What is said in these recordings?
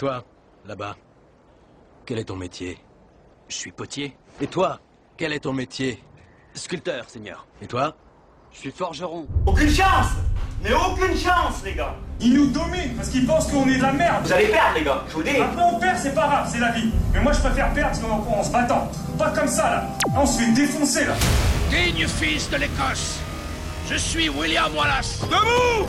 Toi, là-bas, quel est ton métier? Je suis potier. Et toi, quel est ton métier? Sculpteur, seigneur. Et toi? Je suis forgeron. Aucune chance Mais aucune chance, les gars Ils nous dominent parce qu'ils pensent qu'on est de la merde. Vous allez perdre, les gars, je vous dis Après on perd, c'est pas grave, c'est la vie. Mais moi je préfère perdre en, en se battant. Pas comme ça là. Là, on se fait défoncer là. Digne fils de l'Écosse, je suis William Wallace. Debout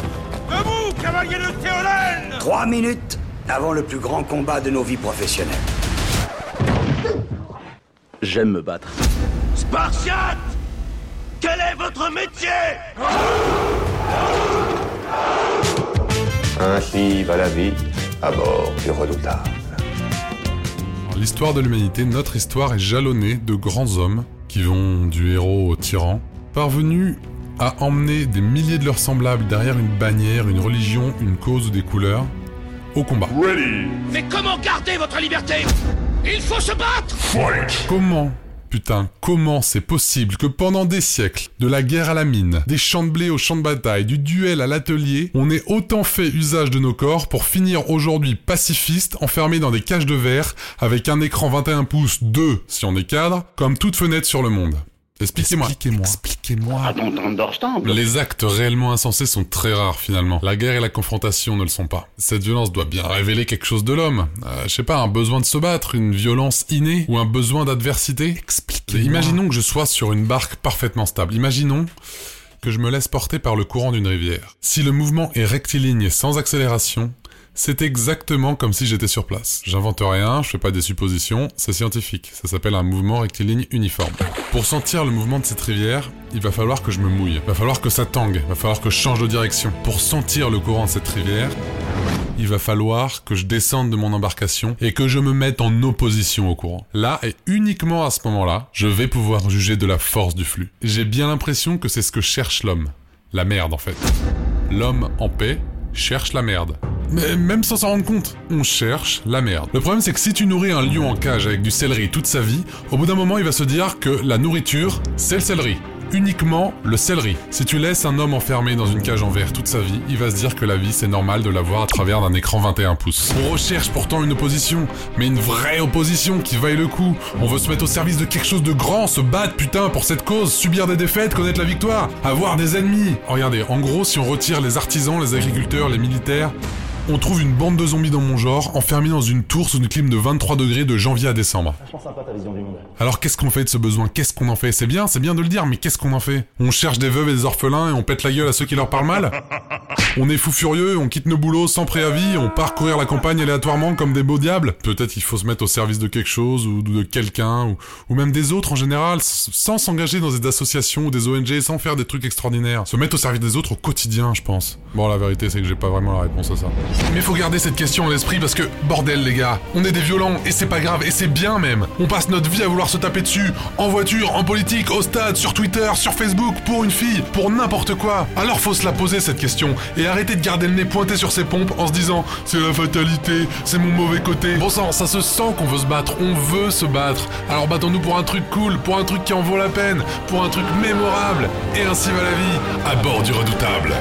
Debout, cavalier de Théolène Trois minutes avant le plus grand combat de nos vies professionnelles. J'aime me battre. Spartiate Quel est votre métier? Ainsi va la vie à bord du redoutable. L'histoire de l'humanité, notre histoire est jalonnée de grands hommes qui vont du héros au tyran, parvenus à emmener des milliers de leurs semblables derrière une bannière, une religion, une cause ou des couleurs, au combat. Mais comment garder votre liberté? Il faut se battre! Comment Putain, comment c'est possible que pendant des siècles, de la guerre à la mine, des champs de blé au champ de bataille, du duel à l'atelier, on ait autant fait usage de nos corps pour finir aujourd'hui pacifistes, enfermés dans des cages de verre, avec un écran 21 pouces 2 si on est cadre, comme toute fenêtre sur le monde Expliquez-moi. Expliquez-moi. Expliquez-moi. Les actes réellement insensés sont très rares finalement. La guerre et la confrontation ne le sont pas. Cette violence doit bien révéler quelque chose de l'homme. Euh, je sais pas, un besoin de se battre, une violence innée ou un besoin d'adversité. Expliquez. Imaginons que je sois sur une barque parfaitement stable. Imaginons que je me laisse porter par le courant d'une rivière. Si le mouvement est rectiligne et sans accélération, c'est exactement comme si j'étais sur place. J'invente rien, je fais pas des suppositions, c'est scientifique. Ça s'appelle un mouvement rectiligne uniforme. Pour sentir le mouvement de cette rivière, il va falloir que je me mouille. Il va falloir que ça tangue. Il va falloir que je change de direction. Pour sentir le courant de cette rivière, il va falloir que je descende de mon embarcation et que je me mette en opposition au courant. Là, et uniquement à ce moment-là, je vais pouvoir juger de la force du flux. J'ai bien l'impression que c'est ce que cherche l'homme. La merde, en fait. L'homme en paix cherche la merde. Mais même sans s'en rendre compte, on cherche la merde. Le problème c'est que si tu nourris un lion en cage avec du céleri toute sa vie, au bout d'un moment il va se dire que la nourriture, c'est le céleri. Uniquement le céleri. Si tu laisses un homme enfermé dans une cage en verre toute sa vie, il va se dire que la vie c'est normal de la voir à travers d'un écran 21 pouces. On recherche pourtant une opposition, mais une vraie opposition qui vaille le coup. On veut se mettre au service de quelque chose de grand, se battre putain pour cette cause, subir des défaites, connaître la victoire, avoir des ennemis. Regardez, en gros si on retire les artisans, les agriculteurs, les militaires, on trouve une bande de zombies dans mon genre, enfermés dans une tour sous une clim de 23 degrés de janvier à décembre. Alors qu'est-ce qu'on fait de ce besoin? Qu'est-ce qu'on en fait? C'est bien, c'est bien de le dire, mais qu'est-ce qu'on en fait? On cherche des veuves et des orphelins et on pète la gueule à ceux qui leur parlent mal? On est fou furieux, on quitte nos boulots sans préavis, on part courir la campagne aléatoirement comme des beaux diables Peut-être qu'il faut se mettre au service de quelque chose ou de quelqu'un, ou, ou même des autres en général, sans s'engager dans des associations ou des ONG, sans faire des trucs extraordinaires. Se mettre au service des autres au quotidien, je pense. Bon, la vérité, c'est que j'ai pas vraiment la réponse à ça. Mais faut garder cette question à l'esprit parce que, bordel les gars, on est des violents et c'est pas grave et c'est bien même. On passe notre vie à vouloir se taper dessus, en voiture, en politique, au stade, sur Twitter, sur Facebook, pour une fille, pour n'importe quoi. Alors faut se la poser cette question et arrêter de garder le nez pointé sur ses pompes en se disant c'est la fatalité, c'est mon mauvais côté. Bon sang, ça se sent qu'on veut se battre, on veut se battre. Alors battons-nous pour un truc cool, pour un truc qui en vaut la peine, pour un truc mémorable. Et ainsi va la vie, à bord du redoutable.